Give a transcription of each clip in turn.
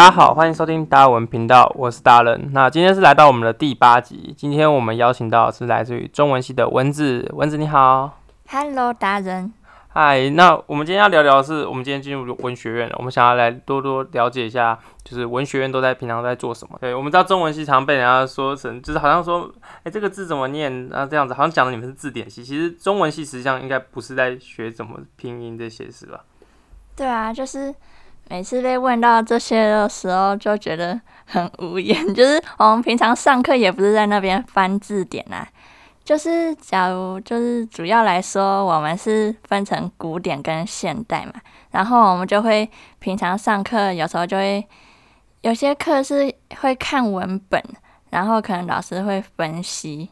大家好，欢迎收听达尔文频道，我是达人。那今天是来到我们的第八集，今天我们邀请到是来自于中文系的文子，文子你好，Hello，达人。嗨，那我们今天要聊聊的是，我们今天进入文学院了，我们想要来多多了解一下，就是文学院都在平常在做什么。对，我们知道中文系常被人家说成，就是好像说，哎、欸，这个字怎么念啊？这样子，好像讲的你们是字典系，其实中文系实际上应该不是在学怎么拼音这些，是吧？对啊，就是每次被问到这些的时候，就觉得很无言。就是我们平常上课也不是在那边翻字典啊。就是，假如就是主要来说，我们是分成古典跟现代嘛。然后我们就会平常上课，有时候就会有些课是会看文本，然后可能老师会分析，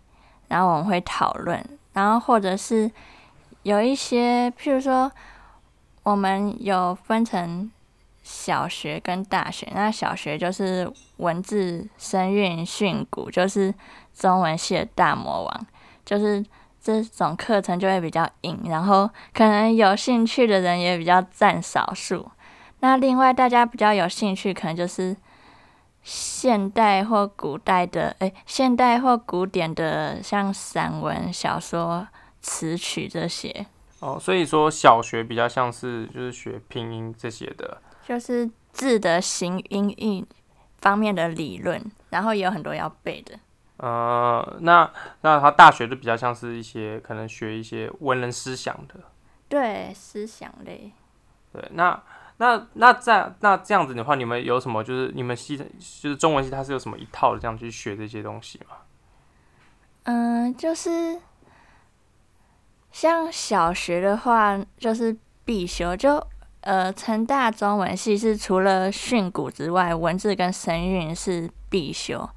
然后我们会讨论，然后或者是有一些，譬如说我们有分成小学跟大学。那小学就是文字、声韵、训詁，就是中文系的大魔王。就是这种课程就会比较硬，然后可能有兴趣的人也比较占少数。那另外大家比较有兴趣，可能就是现代或古代的，诶，现代或古典的，像散文、小说、词曲这些。哦，所以说小学比较像是就是学拼音这些的，就是字的形音韵方面的理论，然后也有很多要背的。呃，那那他大学就比较像是一些可能学一些文人思想的，对，思想类。对，那那那在那这样子的话，你们有什么就是你们系就是中文系，它是有什么一套的这样去学这些东西吗？嗯、呃，就是像小学的话，就是必修，就呃，成大中文系是除了训诂之外，文字跟声韵是必修。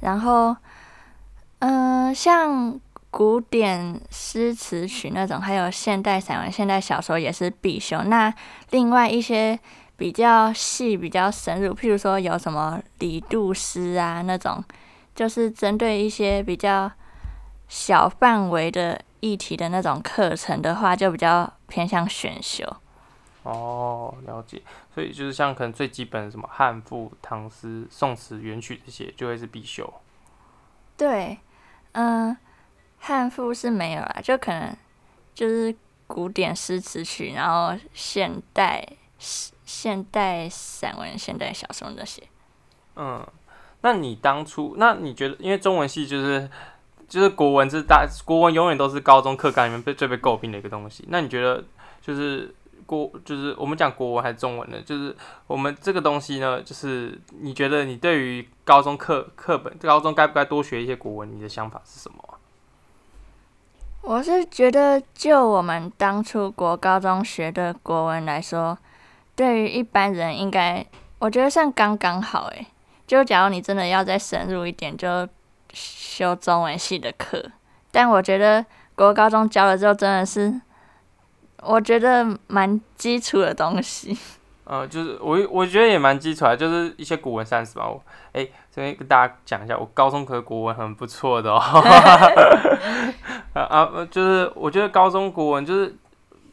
然后，嗯、呃，像古典诗词曲那种，还有现代散文、现代小说也是必修。那另外一些比较细、比较深入，譬如说有什么李杜诗啊那种，就是针对一些比较小范围的议题的那种课程的话，就比较偏向选修。哦，了解。所以就是像可能最基本的什么汉赋、唐诗、宋词、元曲这些，就会是必修。对，嗯，汉赋是没有啦，就可能就是古典诗词曲，然后现代现代散文、现代小说那些。嗯，那你当初，那你觉得，因为中文系就是就是国文是大国文，永远都是高中课纲里面被最被诟病的一个东西。那你觉得就是？国就是我们讲国文还是中文呢？就是我们这个东西呢，就是你觉得你对于高中课课本，高中该不该多学一些国文？你的想法是什么？我是觉得，就我们当初国高中学的国文来说，对于一般人应该，我觉得算刚刚好。诶，就假如你真的要再深入一点，就修中文系的课。但我觉得国高中教了之后，真的是。我觉得蛮基础的东西，呃，就是我我觉得也蛮基础的，就是一些古文三十吧。我哎，这边跟大家讲一下，我高中课国文很不错的哦。啊啊，就是我觉得高中国文就是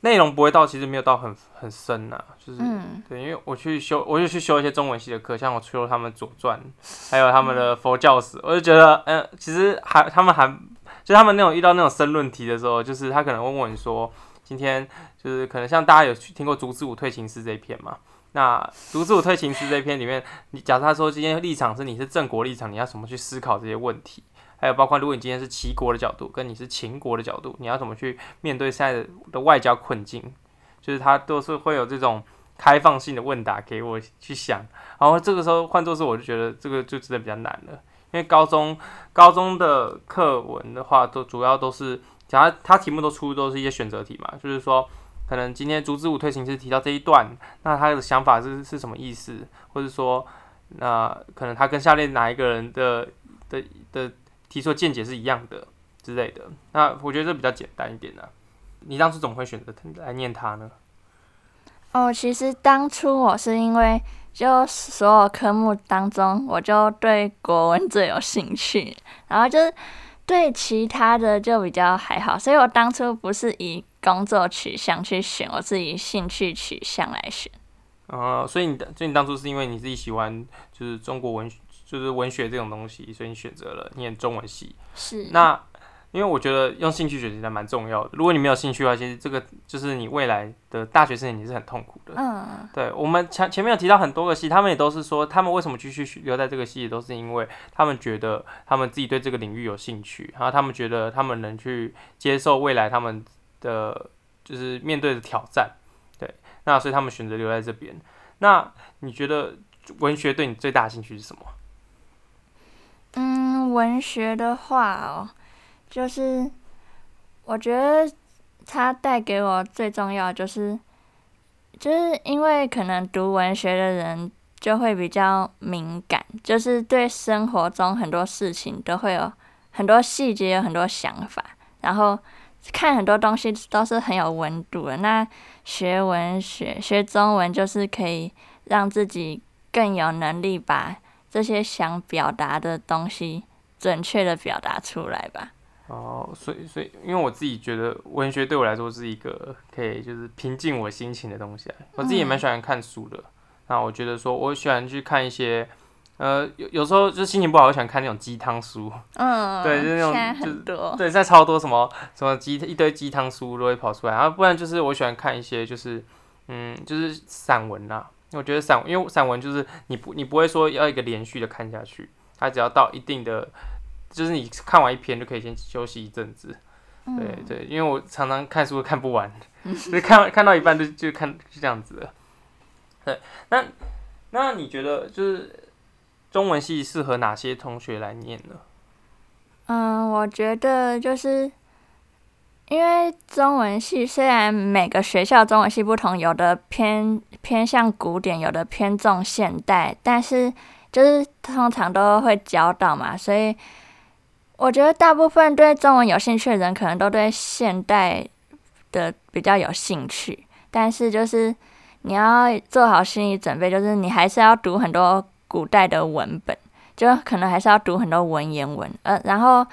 内容不会到，其实没有到很很深呐、啊。就是、嗯、对，因为我去修，我就去修一些中文系的课，像我修他们《左传》，还有他们的佛教史，我就觉得，嗯、呃，其实还他们还就他们那种遇到那种申论题的时候，就是他可能问问你说。今天就是可能像大家有去听过《烛之武退秦师》这一篇嘛？那《烛之武退秦师》这一篇里面，你假设他说今天立场是你是郑国立场，你要怎么去思考这些问题？还有包括如果你今天是齐国的角度，跟你是秦国的角度，你要怎么去面对现在的外交困境？就是他都是会有这种开放性的问答给我去想。然后这个时候换作是我就觉得这个就真的比较难了，因为高中高中的课文的话，都主要都是。假如他题目都出都是一些选择题嘛，就是说，可能今天烛之武退秦师提到这一段，那他的想法是是什么意思？或者说，那可能他跟下列哪一个人的的的提出的见解是一样的之类的。那我觉得这比较简单一点呢、啊。你当初怎么会选择来念它呢？哦，其实当初我是因为就所有科目当中，我就对国文最有兴趣，然后就是。对其他的就比较还好，所以我当初不是以工作取向去选，我是以兴趣取向来选。呃，所以你，所以你当初是因为你自己喜欢就是中国文，就是文学这种东西，所以你选择了念中文系。是。那因为我觉得用兴趣学习还蛮重要的。如果你没有兴趣的话，其实这个就是你未来的大学生你是很痛苦的。嗯。对，我们前前面有提到很多个系，他们也都是说，他们为什么继续留在这个系，都是因为他们觉得他们自己对这个领域有兴趣，然后他们觉得他们能去接受未来他们的就是面对的挑战。对那所以他们选择留在这边。那你觉得文学对你最大的兴趣是什么？嗯，文学的话哦，就是我觉得它带给我最重要就是，就是因为可能读文学的人就会比较敏感，就是对生活中很多事情都会有很多细节，有很多想法，然后。看很多东西都是很有温度的。那学文学、学中文，就是可以让自己更有能力把这些想表达的东西准确的表达出来吧。哦，所以所以，因为我自己觉得文学对我来说是一个可以就是平静我心情的东西。我自己也蛮喜欢看书的。嗯。那我觉得说，我喜欢去看一些。呃，有有时候就心情不好，我喜欢看那种鸡汤书。嗯，对，就是那种，很多。对，现在超多什么什么鸡一堆鸡汤书都会跑出来，然后不然就是我喜欢看一些就是嗯就是散文啦。我觉得散，因为散文就是你不你不会说要一个连续的看下去，它只要到一定的，就是你看完一篇就可以先休息一阵子。对、嗯、对，因为我常常看书看不完，就看看到一半就就看就这样子了。对，那那你觉得就是？中文系适合哪些同学来念呢？嗯，我觉得就是因为中文系虽然每个学校中文系不同，有的偏偏向古典，有的偏重现代，但是就是通常都会教导嘛，所以我觉得大部分对中文有兴趣的人，可能都对现代的比较有兴趣。但是就是你要做好心理准备，就是你还是要读很多。古代的文本，就可能还是要读很多文言文，呃，然后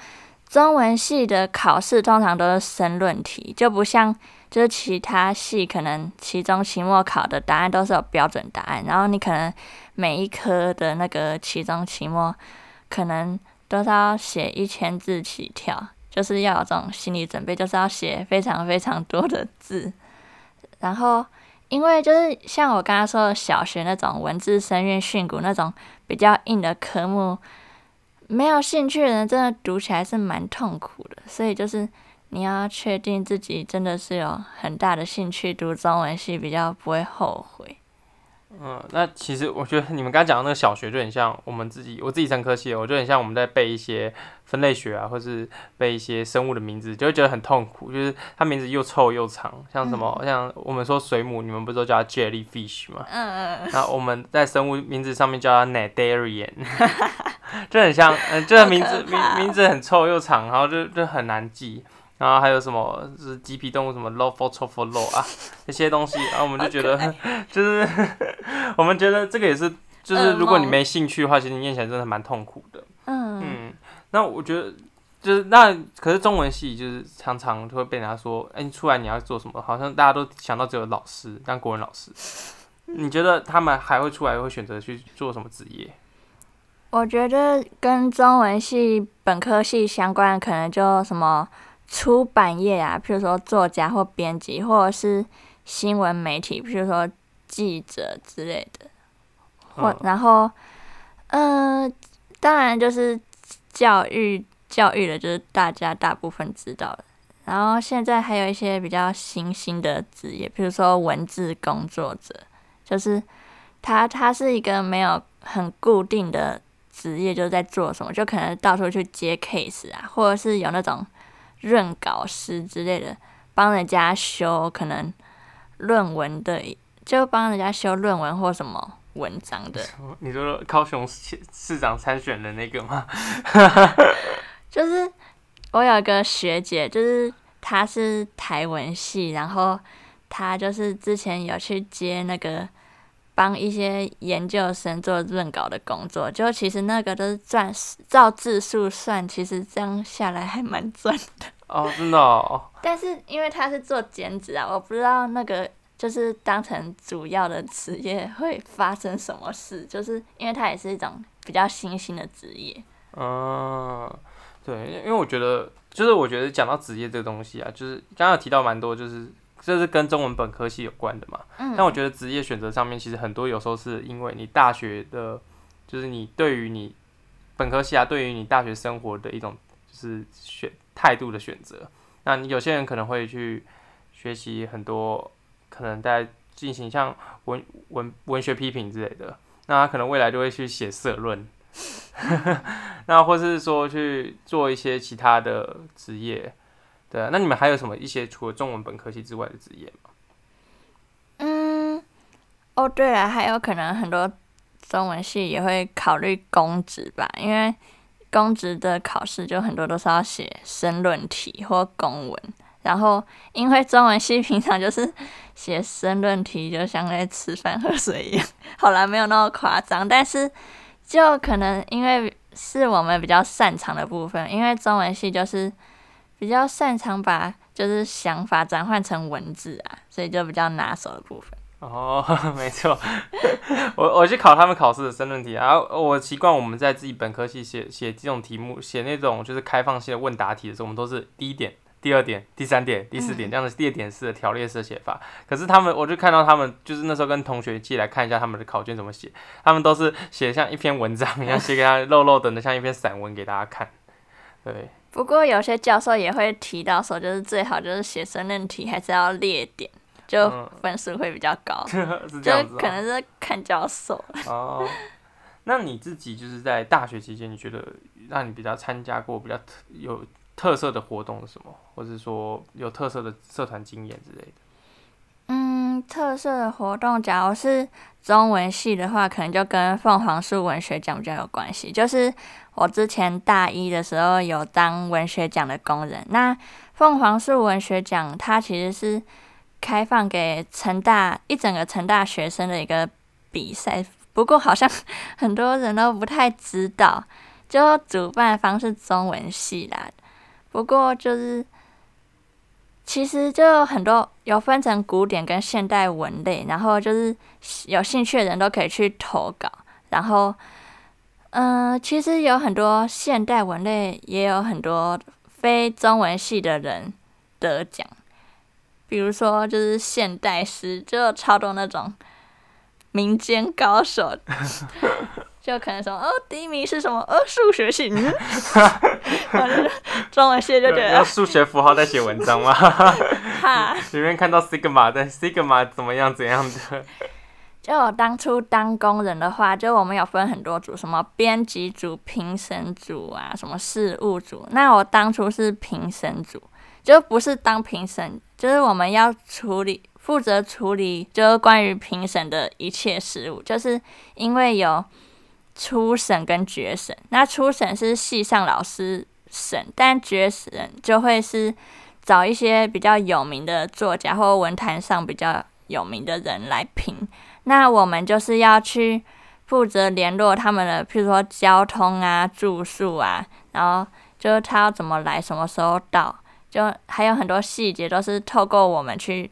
中文系的考试通常都是申论题，就不像就是其他系可能期中、期末考的答案都是有标准答案，然后你可能每一科的那个期中、期末可能都是要写一千字起跳，就是要有这种心理准备，就是要写非常非常多的字，然后。因为就是像我刚刚说的，小学那种文字、声韵、训詁那种比较硬的科目，没有兴趣的人真的读起来是蛮痛苦的。所以就是你要确定自己真的是有很大的兴趣读中文系，比较不会后悔。嗯，那其实我觉得你们刚刚讲的那个小学就很像我们自己，我自己上科系，我就很像我们在背一些分类学啊，或是背一些生物的名字，就会觉得很痛苦，就是它名字又臭又长，像什么、嗯、像我们说水母，你们不是都叫它 jellyfish 吗？嗯嗯。然后我们在生物名字上面叫它 cnidarian，就很像，嗯，这个名字名名字很臭又长，然后就就很难记。然后还有什么就是鸡皮动物什么 low for t o for low 啊 这些东西，然后我们就觉得 就是我们觉得这个也是，就是如果你没兴趣的话，其实你念起来真的蛮痛苦的。嗯嗯，那我觉得就是那可是中文系就是常常会被人家说，哎，你出来你要做什么？好像大家都想到只有老师当国文老师。你觉得他们还会出来会选择去做什么职业？我觉得跟中文系本科系相关可能就什么。出版业啊，譬如说作家或编辑，或者是新闻媒体，譬如说记者之类的。或然后，嗯、呃，当然就是教育教育的，就是大家大部分知道的。然后现在还有一些比较新兴的职业，譬如说文字工作者，就是他他是一个没有很固定的职业，就是在做什么，就可能到处去接 case 啊，或者是有那种。润稿师之类的，帮人家修可能论文的，就帮人家修论文或什么文章的。你说高雄市市长参选的那个吗？就是我有一个学姐，就是她是台文系，然后她就是之前有去接那个帮一些研究生做润稿的工作，就其实那个都是赚，照字数算，其实这样下来还蛮赚的。哦，真的哦。但是因为他是做兼职啊，我不知道那个就是当成主要的职业会发生什么事，就是因为它也是一种比较新兴的职业。嗯，对，因为我觉得，就是我觉得讲到职业这个东西啊，就是刚刚有提到蛮多，就是这是跟中文本科系有关的嘛。嗯。但我觉得职业选择上面，其实很多有时候是因为你大学的，就是你对于你本科系啊，对于你大学生活的一种就是选态度的选择。那你有些人可能会去学习很多。可能在进行像文文文学批评之类的，那他可能未来就会去写社论，那或是说去做一些其他的职业，对啊，那你们还有什么一些除了中文本科系之外的职业吗？嗯，哦对了，还有可能很多中文系也会考虑公职吧，因为公职的考试就很多都是要写申论题或公文。然后，因为中文系平常就是写申论题，就像在吃饭喝水一样。好啦，没有那么夸张，但是就可能因为是我们比较擅长的部分，因为中文系就是比较擅长把就是想法转换成文字啊，所以就比较拿手的部分。哦，没错，我我去考他们考试的申论题，然后我习惯我们在自己本科系写写这种题目，写那种就是开放性的问答题的时候，我们都是第一点。第二点、第三点、第四点，这样的列点式的条列式的写法。可是他们，我就看到他们，就是那时候跟同学借来看一下他们的考卷怎么写，他们都是写像一篇文章一样，写给他 肉肉等的像一篇散文给大家看。对。不过有些教授也会提到说，就是最好就是写申论题还是要列点，就分数会比较高。嗯、是这样子、哦。就可能是看教授。哦。那你自己就是在大学期间，你觉得让你比较参加过比较有特色的活动是什么？或者说有特色的社团经验之类的？特色的活动，假如是中文系的话，可能就跟凤凰树文学奖比较有关系。就是我之前大一的时候有当文学奖的工人。那凤凰树文学奖它其实是开放给成大一整个成大学生的一个比赛，不过好像很多人都不太知道，就主办方是中文系啦。不过就是，其实就很多有分成古典跟现代文类，然后就是有兴趣的人都可以去投稿。然后，嗯、其实有很多现代文类，也有很多非中文系的人得奖。比如说，就是现代诗，就超多那种民间高手。就可能说哦，第一名是什么？哦，数学系。嗯，中文系就觉得要数学符号在写文章吗？哈，随便看到 sigma 的 sigma 怎么样怎样的？就我当初当工人的话，就我们有分很多组，什么编辑组、评审组啊，什么事务组。那我当初是评审组，就不是当评审，就是我们要处理负责处理，就是关于评审的一切事务，就是因为有。初审跟决审，那初审是系上老师审，但决审就会是找一些比较有名的作家或文坛上比较有名的人来评。那我们就是要去负责联络他们的，譬如说交通啊、住宿啊，然后就是他要怎么来、什么时候到，就还有很多细节都是透过我们去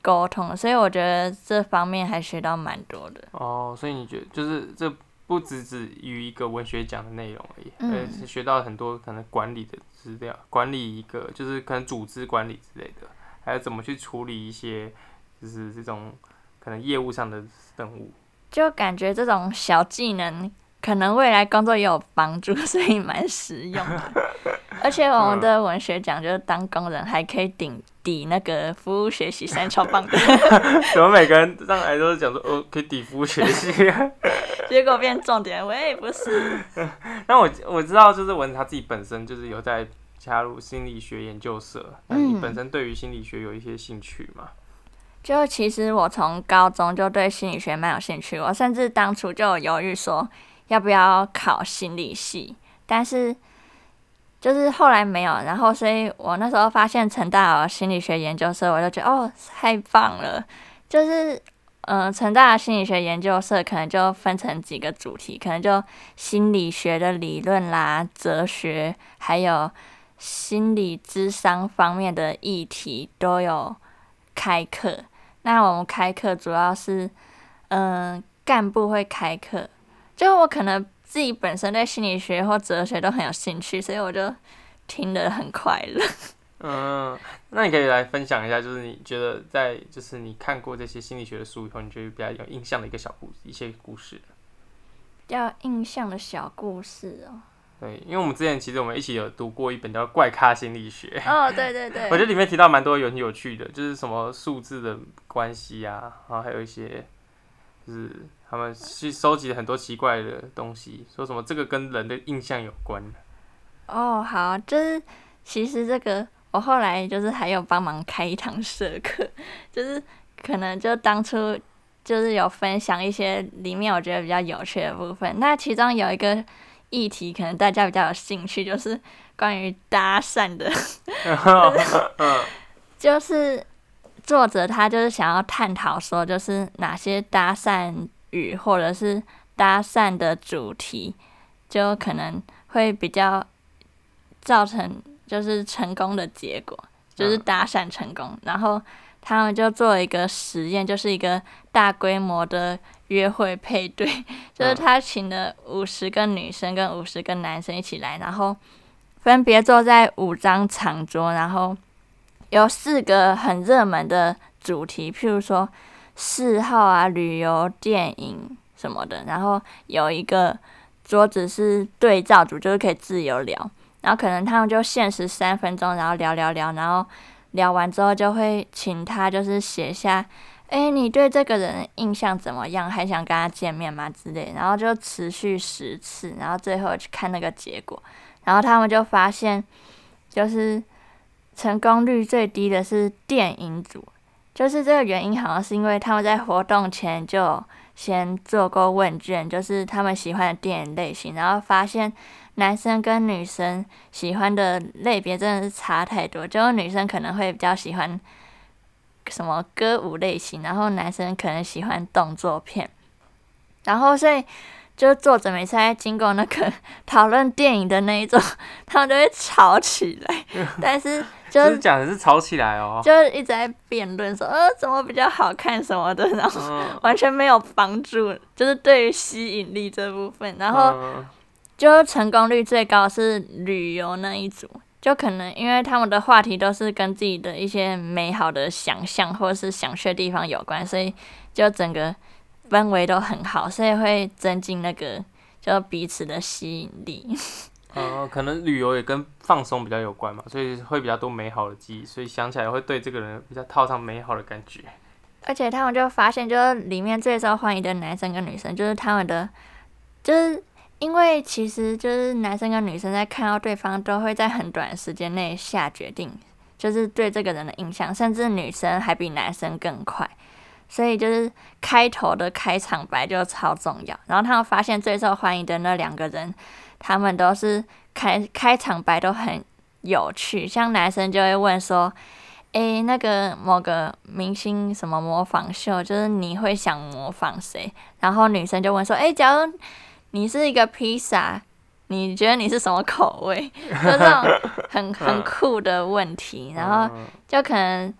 沟通。所以我觉得这方面还学到蛮多的。哦，所以你觉得就是这？不只止于一个文学奖的内容而已，而是、嗯、学到很多可能管理的资料，管理一个就是可能组织管理之类的，还有怎么去处理一些就是这种可能业务上的任务，就感觉这种小技能可能未来工作也有帮助，所以蛮实用的。而且我们的文学奖就是当工人还可以顶抵那个服务学习，三超棒的。怎么每个人上来都是讲说哦，可以抵服务学习？结果变重点，我也不是。那我我知道，就是文他自己本身就是有在加入心理学研究社。那你本身对于心理学有一些兴趣吗？嗯、就其实我从高中就对心理学蛮有兴趣，我甚至当初就有犹豫说要不要考心理系，但是。就是后来没有，然后所以我那时候发现成大有心理学研究社，我就觉得哦，太棒了。就是嗯、呃，成大的心理学研究社可能就分成几个主题，可能就心理学的理论啦、哲学，还有心理智商方面的议题都有开课。那我们开课主要是，嗯、干部会开课，就我可能自己本身对心理学或哲学都很有兴趣，所以我就听得很快乐。嗯，那你可以来分享一下，就是你觉得在就是你看过这些心理学的书以后，你觉得比较有印象的一个小故事，一些故事。比较印象的小故事哦。对，因为我们之前其实我们一起有读过一本叫《怪咖心理学》。哦，对对对。我觉得里面提到蛮多有很有趣的，就是什么数字的关系啊，然后还有一些就是他们去收集了很多奇怪的东西，说什么这个跟人的印象有关。哦，好，就是其实这个。我后来就是还有帮忙开一堂社课，就是可能就当初就是有分享一些里面我觉得比较有趣的部分。那其中有一个议题，可能大家比较有兴趣，就是关于搭讪的，就是作者他就是想要探讨说，就是哪些搭讪语或者是搭讪的主题，就可能会比较造成。就是成功的结果，就是搭讪成功。嗯、然后他们就做了一个实验，就是一个大规模的约会配对，就是他请了五十个女生跟五十个男生一起来，然后分别坐在五张长桌，然后有四个很热门的主题，譬如说嗜好啊、旅游、电影什么的。然后有一个桌子是对照组，就是可以自由聊。然后可能他们就限时三分钟，然后聊聊聊，然后聊完之后就会请他就是写下，哎，你对这个人印象怎么样？还想跟他见面吗？之类。然后就持续十次，然后最后去看那个结果，然后他们就发现，就是成功率最低的是电影组，就是这个原因好像是因为他们在活动前就先做过问卷，就是他们喜欢的电影类型，然后发现。男生跟女生喜欢的类别真的是差太多，就女生可能会比较喜欢什么歌舞类型，然后男生可能喜欢动作片，然后所以就作者每次在经过那个 讨论电影的那一种，他们就会吵起来，但是就是讲的是吵起来哦，就是一直在辩论说呃怎么比较好看什么的，然后完全没有帮助，就是对于吸引力这部分，然后。就成功率最高是旅游那一组，就可能因为他们的话题都是跟自己的一些美好的想象或者是想去的地方有关，所以就整个氛围都很好，所以会增进那个就彼此的吸引力。呃，可能旅游也跟放松比较有关嘛，所以会比较多美好的记忆，所以想起来会对这个人比较套上美好的感觉。而且他们就发现，就是里面最受欢迎的男生跟女生，就是他们的就是。因为其实就是男生跟女生在看到对方都会在很短时间内下决定，就是对这个人的印象，甚至女生还比男生更快，所以就是开头的开场白就超重要。然后他们发现最受欢迎的那两个人，他们都是开开场白都很有趣，像男生就会问说：“诶，那个某个明星什么模仿秀，就是你会想模仿谁？”然后女生就问说：“诶，假如……”你是一个披萨，你觉得你是什么口味？就这种很很酷的问题，然后就可能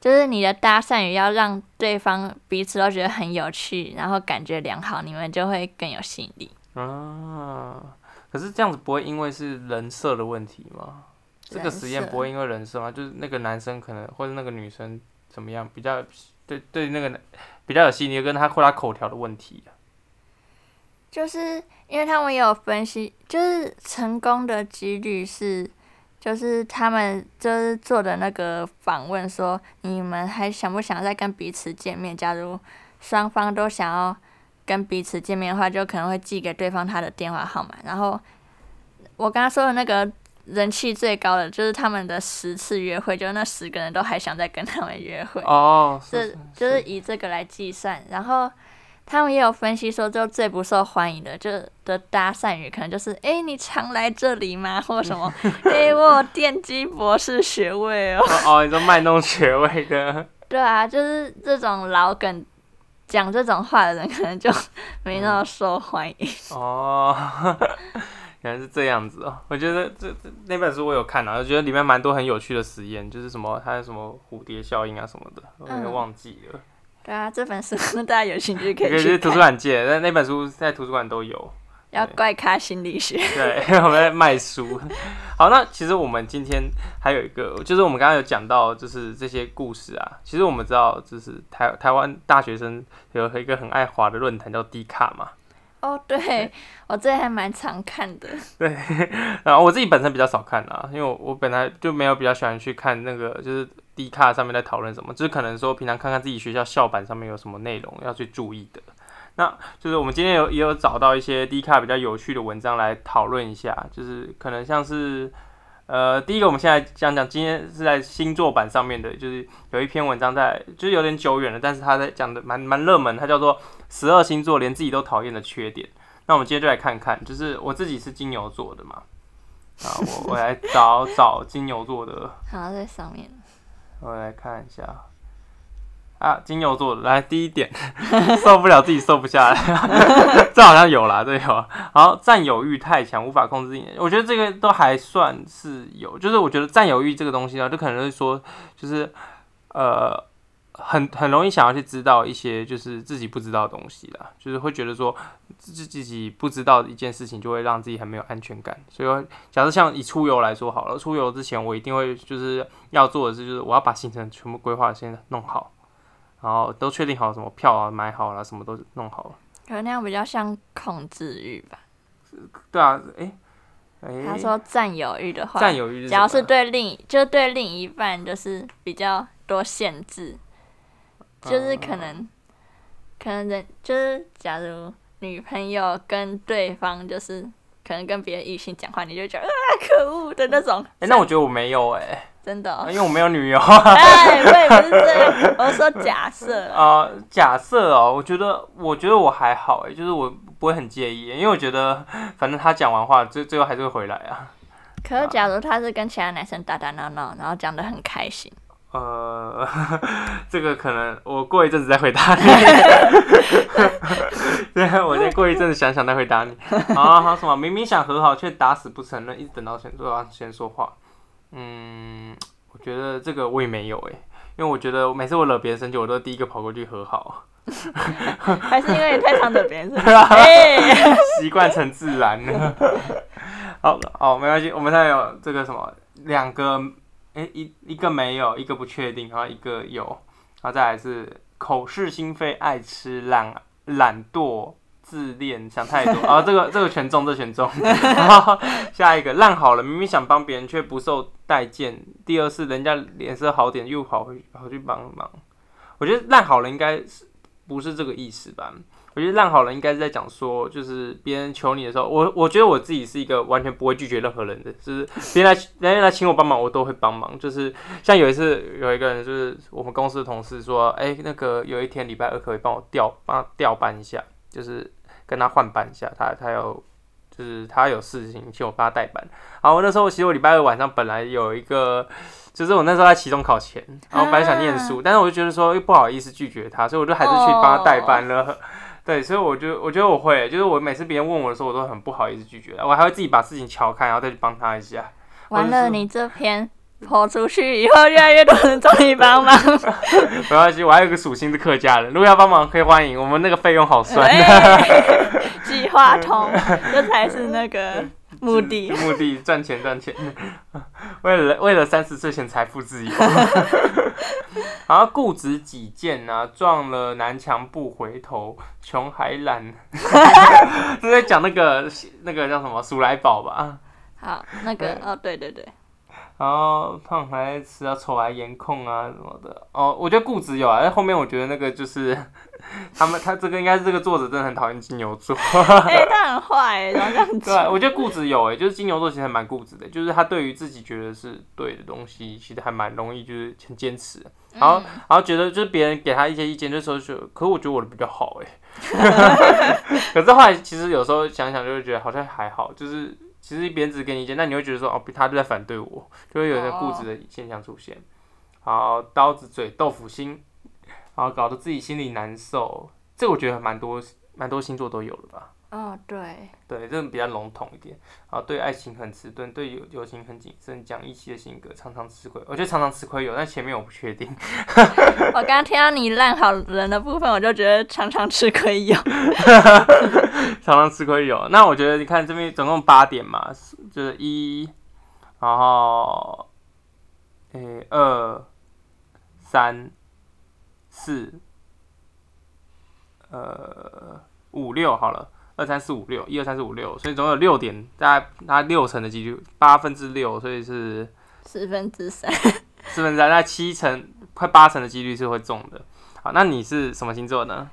就是你的搭讪语要让对方彼此都觉得很有趣，然后感觉良好，你们就会更有吸引力。啊，可是这样子不会因为是人设的问题吗？这个实验不会因为人设吗？就是那个男生可能或者那个女生怎么样比较对对那个比较有吸引力，跟他或他口条的问题。就是因为他们也有分析，就是成功的几率是，就是他们就是做的那个访问说，你们还想不想再跟彼此见面？假如双方都想要跟彼此见面的话，就可能会寄给对方他的电话号码。然后我刚刚说的那个人气最高的，就是他们的十次约会，就那十个人都还想再跟他们约会。哦，是，就是以这个来计算，然后。他们也有分析说，就最不受欢迎的，就的搭讪语可能就是，哎、欸，你常来这里吗？或什么，哎、欸，我有电机博士学位哦。哦，你说卖弄学位的。对啊，就是这种老梗，讲这种话的人可能就 没那么受欢迎。嗯、哦，原来是这样子哦。我觉得这这那本书我有看啊，我觉得里面蛮多很有趣的实验，就是什么还有什么蝴蝶效应啊什么的，我有点忘记了。对啊，这本书大家有兴趣可以去。可以去图书馆借，但那本书在图书馆都有。要怪咖心理学。对，我们在卖书。好，那其实我们今天还有一个，就是我们刚刚有讲到，就是这些故事啊。其实我们知道，就是台台湾大学生有一个很爱滑的论坛叫 D 卡嘛。哦，对，对我这还蛮常看的。对，然后我自己本身比较少看啊，因为我我本来就没有比较喜欢去看那个，就是 D 卡上面在讨论什么，就是可能说平常看看自己学校校版上面有什么内容要去注意的。那就是我们今天有也有找到一些 D 卡比较有趣的文章来讨论一下，就是可能像是，呃，第一个我们现在讲讲，今天是在星座版上面的，就是有一篇文章在，就是有点久远了，但是他在讲的蛮蛮热门，它叫做十二星座连自己都讨厌的缺点。那我们今天就来看看，就是我自己是金牛座的嘛，啊，我我来找 找金牛座的，好在上面，我来看一下。啊，金牛座来第一点，受不了自己瘦不下来，这好像有啦，这有。然后占有欲太强，无法控制。我觉得这个都还算是有，就是我觉得占有欲这个东西呢，就可能会说，就是呃，很很容易想要去知道一些就是自己不知道的东西啦，就是会觉得说自自己不知道的一件事情，就会让自己很没有安全感。所以，假设像以出游来说好了，出游之前我一定会就是要做的是，就是我要把行程全部规划先弄好。然后都确定好什么票啊，买好了，什么都弄好了。可能那样比较像控制欲吧。对啊，诶，诶，他说占有欲的话，占有欲，假如是对另，就对另一半就是比较多限制，就是可能，嗯、可能人就是假如女朋友跟对方就是可能跟别的异性讲话，你就觉得啊可恶的那种。诶，那我觉得我没有诶。真的、哦，因为我没有女友。哎，我也不是这样，我是说假设。啊、呃，假设哦，我觉得，我觉得我还好哎，就是我不会很介意，因为我觉得，反正他讲完话，最最后还是会回来啊。可是，假如他是跟其他男生打打闹闹，然后讲得很开心。呃，这个可能我过一阵子再回答你。对，我先过一阵子想想再回答你。啊，好什么？明明想和好，却打死不承认，一直等到先说先说话。嗯，我觉得这个我也没有诶，因为我觉得每次我惹别人生气，我都第一个跑过去和好。还是因为你太常惹别人生气 习惯成自然了。好，好，没关系。我们现在有这个什么两个，诶，一一个没有，一个不确定，然后一个有，然后再来是口是心非，爱吃懒懒惰。自恋想太多 啊，这个这个全中，这全中。然后下一个烂好了，明明想帮别人却不受待见。第二是人家脸色好点又跑回跑去帮忙。我觉得烂好了应该是不是这个意思吧？我觉得烂好了应该是在讲说，就是别人求你的时候，我我觉得我自己是一个完全不会拒绝任何人的，就是别人来人家来请我帮忙，我都会帮忙。就是像有一次有一个人，就是我们公司的同事说，哎、那个有一天礼拜二可以帮我调帮他调班一下，就是。跟他换班一下，他他有就是他有事情，请我帮他代班。然后我那时候其实我礼拜二晚上本来有一个，就是我那时候在期中考前，然后本来想念书，啊、但是我就觉得说又不好意思拒绝他，所以我就还是去帮他代班了。哦、对，所以我就我觉得我会，就是我每次别人问我的时候，我都很不好意思拒绝，我还会自己把事情乔开，然后再去帮他一下。完了，你这篇。跑出去以后，越来越多人找你帮忙。没关系，我还有个属性是客家人，如果要帮忙可以欢迎。我们那个费用好算。计划通，这才是那个 目的。目的赚钱赚钱，为了为了三十岁前财富自由。然后固执己见啊，撞了南墙不回头，穷还懒。是在讲那个那个叫什么鼠来宝吧？好，那个哦，对对对。然后胖还爱吃啊，丑还颜控啊什么的哦，我觉得固执有啊，但后面我觉得那个就是 他们，他这个应该是这个作者真的很讨厌金牛座，哎、欸，他很坏，然后这样子。对，我觉得固执有哎，就是金牛座其实还蛮固执的，就是他对于自己觉得是对的东西，其实还蛮容易就是很坚持，然后、嗯、然后觉得就是别人给他一些意见的时候就，可是我觉得我的比较好哎，可是后来其实有时候想想就会觉得好像还好，就是。其实别人只给你意见，那你会觉得说哦，他就在反对我，就会有点固执的现象出现。好，刀子嘴豆腐心，然后搞得自己心里难受。这我觉得蛮多蛮多星座都有了吧？哦，对，对，这种比较笼统一点。然后对爱情很迟钝，对友友情很谨慎，讲义气的性格，常常吃亏。我觉得常常吃亏有，但前面我不确定。我刚刚听到你烂好人的部分，我就觉得常常吃亏有。常常吃亏有，那我觉得你看这边总共八点嘛，就是一，然后，诶，二，三，四，呃，五六好了。二三四五六，一二三四五六，所以总有六点，大概大概六成的几率，八分之六，所以是四分之三，四分之三，那七成，快八成的几率是会中的。好，那你是什么星座呢？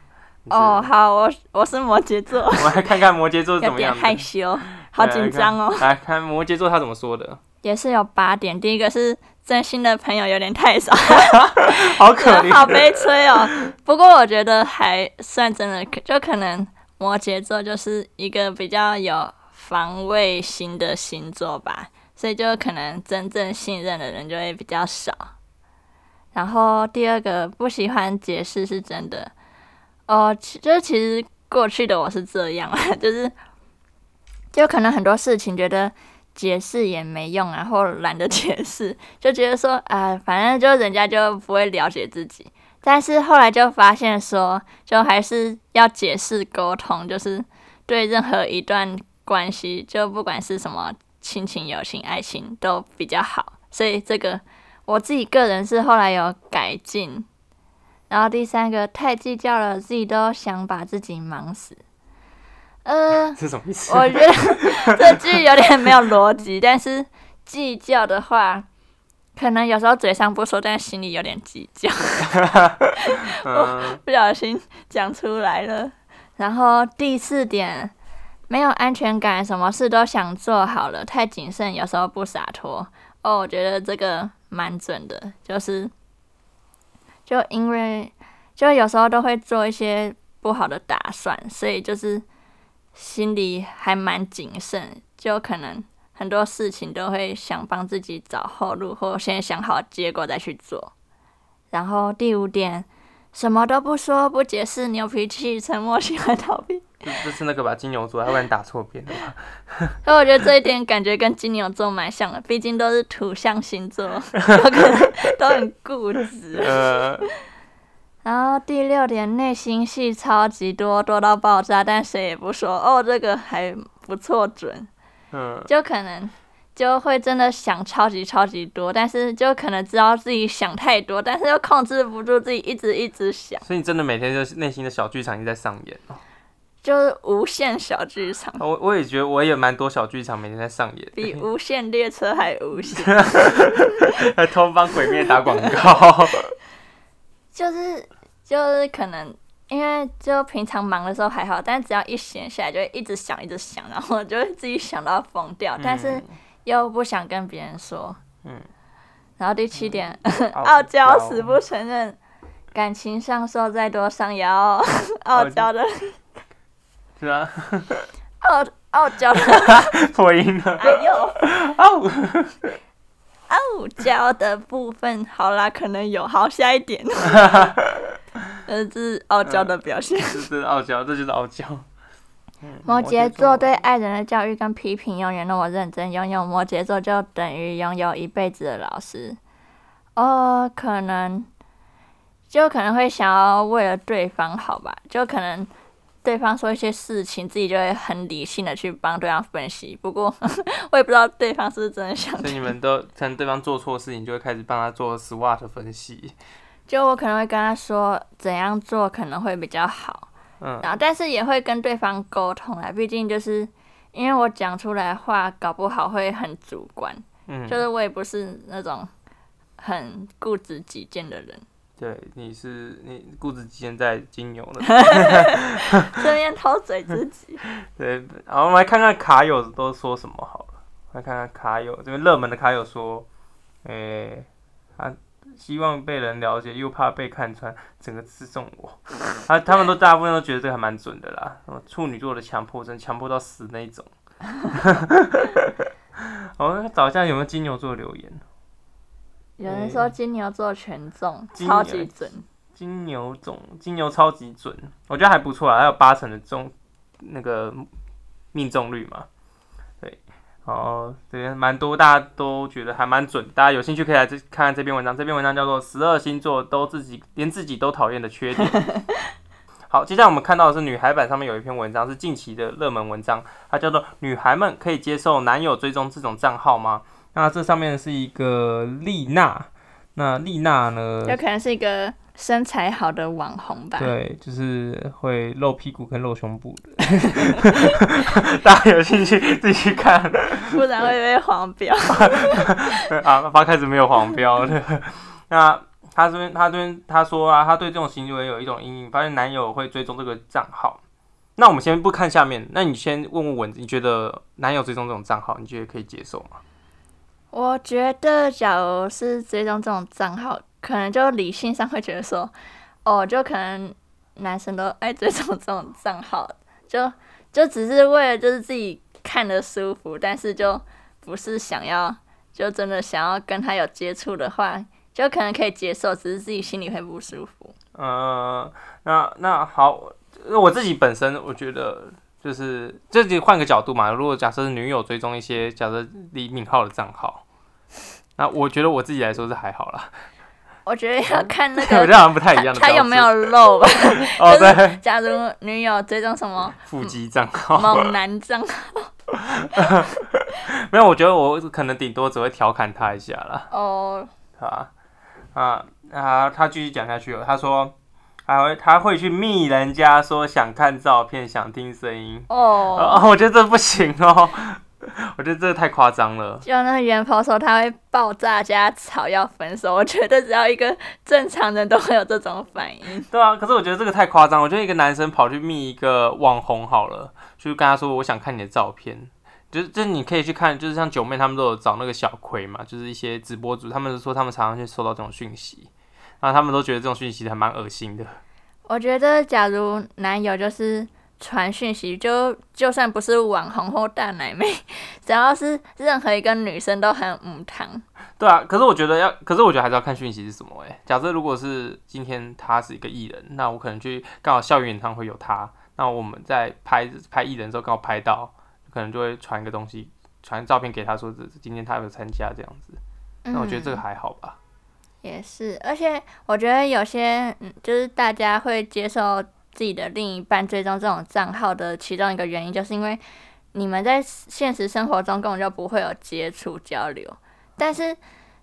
哦，好，我我是摩羯座。我们来看看摩羯座是怎么样的。有点害羞，好紧张哦。来看摩羯座他怎么说的。也是有八点，第一个是真心的朋友有点太少，好可怜，好悲催哦。不过我觉得还算真的，就可能。摩羯座就是一个比较有防卫心的星座吧，所以就可能真正信任的人就会比较少。然后第二个不喜欢解释是真的，哦，就是其实过去的我是这样啊，就是就可能很多事情觉得解释也没用啊，或懒得解释，就觉得说啊，反正就人家就不会了解自己。但是后来就发现说，就还是要解释沟通，就是对任何一段关系，就不管是什么亲情、友情、爱情都比较好。所以这个我自己个人是后来有改进。然后第三个太计较了，自己都想把自己忙死。呃，是什么意思？我觉得这句有点没有逻辑，但是计较的话。可能有时候嘴上不说，但心里有点计较，我 不小心讲出来了。然后第四点，没有安全感，什么事都想做好了，太谨慎，有时候不洒脱。哦，我觉得这个蛮准的，就是就因为就有时候都会做一些不好的打算，所以就是心里还蛮谨慎，就可能。很多事情都会想帮自己找后路，或先想好结果再去做。然后第五点，什么都不说不解释，牛脾气，沉默，喜欢逃避。这是那个吧金牛座，他会打错边的吧？所以我觉得这一点感觉跟金牛座蛮像的，毕竟都是土象星座，都可能都很固执。呃。然后第六点，内心戏超级多，多到爆炸，但谁也不说。哦，这个还不错，准。就可能就会真的想超级超级多，但是就可能知道自己想太多，但是又控制不住自己一直一直想。所以你真的每天就是内心的小剧场一直在上演了，就是无限小剧场。我我也觉得我也蛮多小剧场每天在上演，比无限列车还无限。还偷帮鬼灭打广告。就是就是可能。因为就平常忙的时候还好，但只要一闲下来，就会一直想，一直想，然后就会自己想到疯掉，但是又不想跟别人说。嗯。然后第七点，嗯、傲娇死不承认，感情上受再多伤也要 傲娇的。是啊。傲傲娇的。破音了。哎呦。傲。傲娇的部分，好啦，可能有。好，下一点。呃，这是傲娇的表现。这是傲娇，这就是傲娇。摩羯座对爱人的教育跟批评永远那么认真，拥有摩羯座就等于拥有一辈子的老师。哦，可能就可能会想要为了对方好吧，就可能对方说一些事情，自己就会很理性的去帮对方分析。不过 我也不知道对方是不是真的想。所以你们都趁对方做错事情，就会开始帮他做 SWOT 分析。就我可能会跟他说怎样做可能会比较好，嗯，然后但是也会跟对方沟通啦，毕竟就是因为我讲出来的话搞不好会很主观，嗯，就是我也不是那种很固执己见的人。对，你是你固执己见在金牛的，这边偷嘴自己。对，然后我们来看看卡友都说什么好了，来看看卡友这边热门的卡友说，诶、欸，啊。希望被人了解，又怕被看穿，整个刺中我。啊，他们都大部分都觉得这个还蛮准的啦。什么处女座的强迫症，强迫到死那一种。我们找一下有没有金牛座留言。有人说金牛座全中，超级准。金牛总，金牛超级准，我觉得还不错啊，还有八成的中，那个命中率嘛。哦，这边蛮多，大家都觉得还蛮准。大家有兴趣可以来这看看这篇文章。这篇文章叫做《十二星座都自己连自己都讨厌的缺点》。好，接下来我们看到的是女孩版上面有一篇文章，是近期的热门文章，它叫做《女孩们可以接受男友追踪这种账号吗？》那这上面是一个丽娜，那丽娜呢？有可能是一个身材好的网红吧？对，就是会露屁股跟露胸部的，大家有兴趣自己去看，不然会被黄标。啊，发开始没有黄标的，那。他这边，他这边他说啊，他对这种行为有一种阴影，发现男友会追踪这个账号。那我们先不看下面，那你先问问文字，你觉得男友追踪这种账号，你觉得可以接受吗？我觉得，假如是追踪这种账号，可能就理性上会觉得说，哦，就可能男生都爱追踪这种账号，就就只是为了就是自己看得舒服，但是就不是想要，就真的想要跟他有接触的话。就可能可以接受，只是自己心里会不舒服。呃，那那好，我自己本身我觉得就是，自己换个角度嘛。如果假设是女友追踪一些假设李敏镐的账号，那我觉得我自己来说是还好啦。我觉得要看那 个，我觉得好像不太一样的他，他有没有露吧？哦，对。假如女友追踪什么 腹肌账号、猛男账号，没有，我觉得我可能顶多只会调侃他一下啦。哦，好啊。啊啊！他继续讲下去了。他说，还会他会去密人家，说想看照片，想听声音。哦、oh. 啊，我觉得这不行哦。我觉得这太夸张了。就那个原 po 说他会爆炸加吵要分手，我觉得只要一个正常人都会有这种反应。对啊，可是我觉得这个太夸张。我觉得一个男生跑去密一个网红好了，就跟他说我想看你的照片。就是，就是你可以去看，就是像九妹他们都有找那个小葵嘛，就是一些直播主，他们说他们常常去收到这种讯息，然后他们都觉得这种讯息还蛮恶心的。我觉得，假如男友就是传讯息，就就算不是网红或大奶妹，只要是任何一个女生都很母汤。对啊，可是我觉得要，可是我觉得还是要看讯息是什么诶、欸，假设如果是今天他是一个艺人，那我可能去刚好校园演唱会有他，那我们在拍拍艺人的时候刚好拍到。可能就会传一个东西，传照片给他说，这今天他有参加这样子。那我觉得这个还好吧。嗯，也是，而且我觉得有些，嗯，就是大家会接受自己的另一半追踪这种账号的其中一个原因，就是因为你们在现实生活中根本就不会有接触交流，但是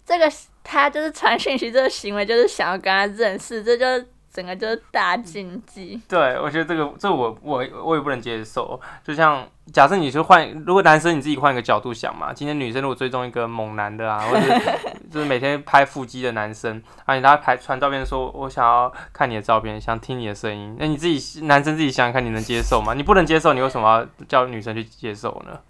这个他就是传讯息这个行为，就是想要跟他认识，这就。整个就是大禁忌。对，我觉得这个这、我我我也不能接受。就像假设你是换，如果男生你自己换一个角度想嘛，今天女生如果追踪一个猛男的啊，或者是 就是每天拍腹肌的男生，啊，你他拍传照片说，我想要看你的照片，想听你的声音，那你自己男生自己想想看，你能接受吗？你不能接受，你为什么要叫女生去接受呢？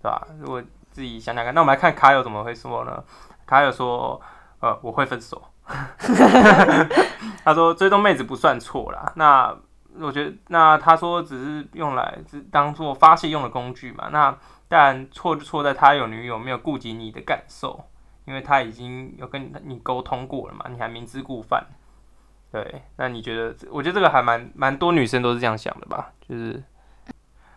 对吧？如果自己想想看，那我们来看卡友怎么会说呢？卡友说，呃，我会分手。他说追踪妹子不算错啦，那我觉得那他说只是用来当做发泄用的工具嘛，那但错就错在他有女友没有顾及你的感受，因为他已经有跟你沟通过了嘛，你还明知故犯。对，那你觉得？我觉得这个还蛮蛮多女生都是这样想的吧？就是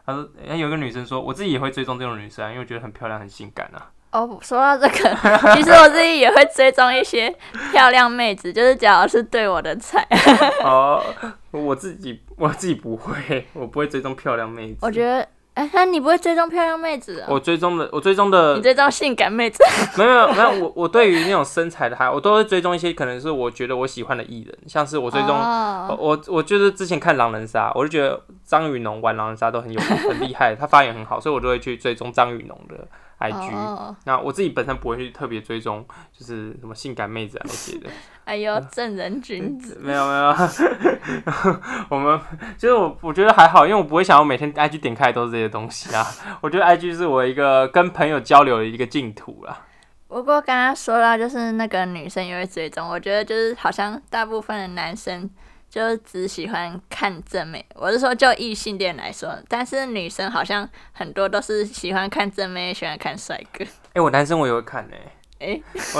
他说，哎、有个女生说，我自己也会追踪这种女生，因为我觉得很漂亮很性感啊。哦，说到这个，其实我自己也会追踪一些漂亮妹子，就是只要是对我的菜。哦，我自己我自己不会，我不会追踪漂亮妹子。我觉得，哎，那你不会追踪漂亮妹子？我追踪的，我追踪的，你追踪性感妹子？没有没有我我对于那种身材的，还我都会追踪一些可能是我觉得我喜欢的艺人，像是我追踪、oh. 我我就是之前看狼人杀，我就觉得张雨农玩狼人杀都很有很厉害，他发言很好，所以我就会去追踪张雨农的。IG，、oh. 那我自己本身不会去特别追踪，就是什么性感妹子啊那些的。哎呦，正人君子。没有没有，我们就是我我觉得还好，因为我不会想要每天 IG 点开都是这些东西啊。我觉得 IG 是我一个跟朋友交流的一个净土啦。不过刚刚说到就是那个女生也会追踪，我觉得就是好像大部分的男生。就只喜欢看正妹，我是说就异性恋来说，但是女生好像很多都是喜欢看正妹，喜欢看帅哥。哎、欸，我男生我也会看呢、欸。哎、欸，我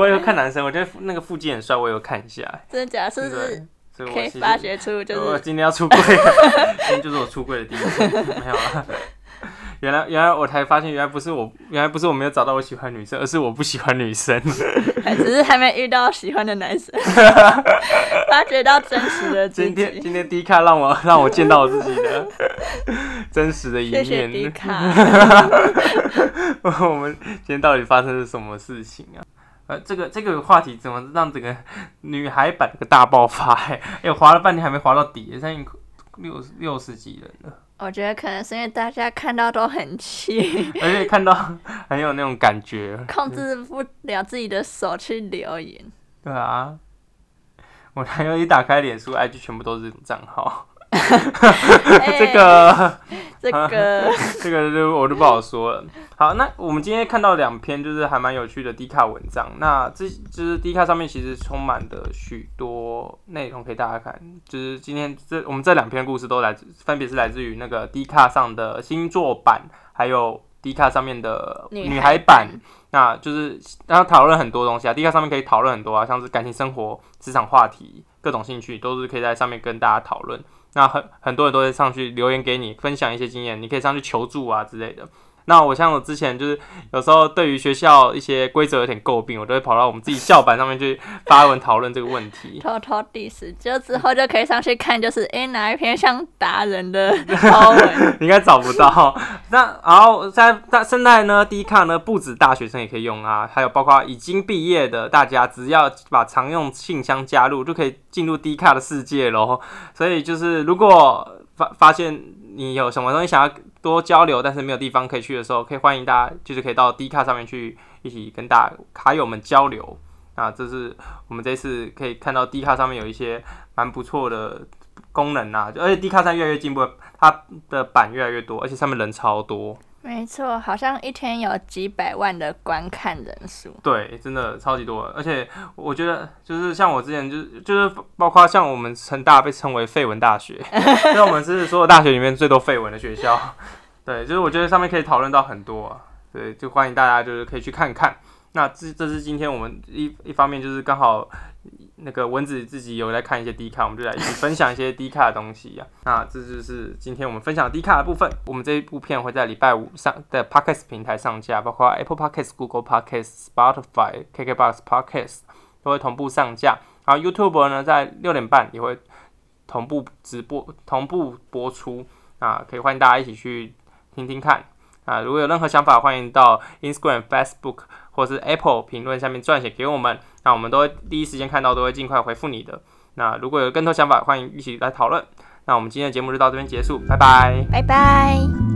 我也会看男生，我觉得那个腹肌很帅，我也会看一下。真的假的？是不是？所以我可以发掘出就是我今天要出柜，今天就是我出柜的第一天，没有了。原来，原来我才发现，原来不是我，原来不是我没有找到我喜欢女生，而是我不喜欢女生，还 只是还没遇到喜欢的男生，发觉到真实的自己。今天，今天 D 卡让我 让我见到我自己的真实的一面。谢谢 D 卡。我们今天到底发生了什么事情啊？呃，这个这个话题怎么让整个女孩版个大爆发？哎，哎，滑了半天还没滑到底，现在六六十几人了。我觉得可能是因为大家看到都很气，而且看到 很有那种感觉，控制不了自己的手去留言。对啊，我男友一打开脸书，IG 全部都是这种账号。这个，这个，这个就我就不好说了。好，那我们今天看到两篇就是还蛮有趣的 D 卡文章。那这就是 D 卡上面其实充满的许多内容给大家看。就是今天这我们这两篇故事都来自，分别是来自于那个 D 卡上的星座版，还有 D 卡上面的女孩版。那就是然后讨论很多东西啊，D 卡上面可以讨论很多啊，像是感情生活、职场话题、各种兴趣，都是可以在上面跟大家讨论。那很很多人都会上去留言给你，分享一些经验，你可以上去求助啊之类的。那我像我之前就是有时候对于学校一些规则有点诟病，我都会跑到我们自己校版上面去发文讨论这个问题。偷偷 diss，就之后就可以上去看，就是诶、欸、哪一篇像达人的 应该找不到。那然后在在现在呢，D 卡呢不止大学生也可以用啊，还有包括已经毕业的大家，只要把常用信箱加入，就可以进入 D 卡的世界喽。所以就是如果发发现你有什么东西想要。多交流，但是没有地方可以去的时候，可以欢迎大家，就是可以到 D 卡上面去一起跟大家卡友们交流。啊，这是我们这次可以看到 D 卡上面有一些蛮不错的功能啊，而且 D 卡上越来越进步，它的版越来越多，而且上面人超多。没错，好像一天有几百万的观看人数。对，真的超级多，而且我觉得就是像我之前就是就是包括像我们成大被称为废文大学，因为我们是所有大学里面最多废文的学校。对，就是我觉得上面可以讨论到很多啊，对，就欢迎大家就是可以去看看。那这这是今天我们一一方面就是刚好。那个蚊子自己有在看一些 D 卡，我们就来一起分享一些 D 卡的东西呀、啊。那这就是今天我们分享低卡的部分。我们这一部片会在礼拜五上的 Podcast 平台上架，包括 Apple Podcast、Google Podcast、Spotify、KKBox Podcast 都会同步上架。然后 YouTube 呢，在六点半也会同步直播、同步播出。啊，可以欢迎大家一起去听听看。啊，如果有任何想法，欢迎到 Instagram、Facebook 或是 Apple 评论下面撰写给我们，那我们都会第一时间看到，都会尽快回复你的。那如果有更多想法，欢迎一起来讨论。那我们今天的节目就到这边结束，拜拜，拜拜。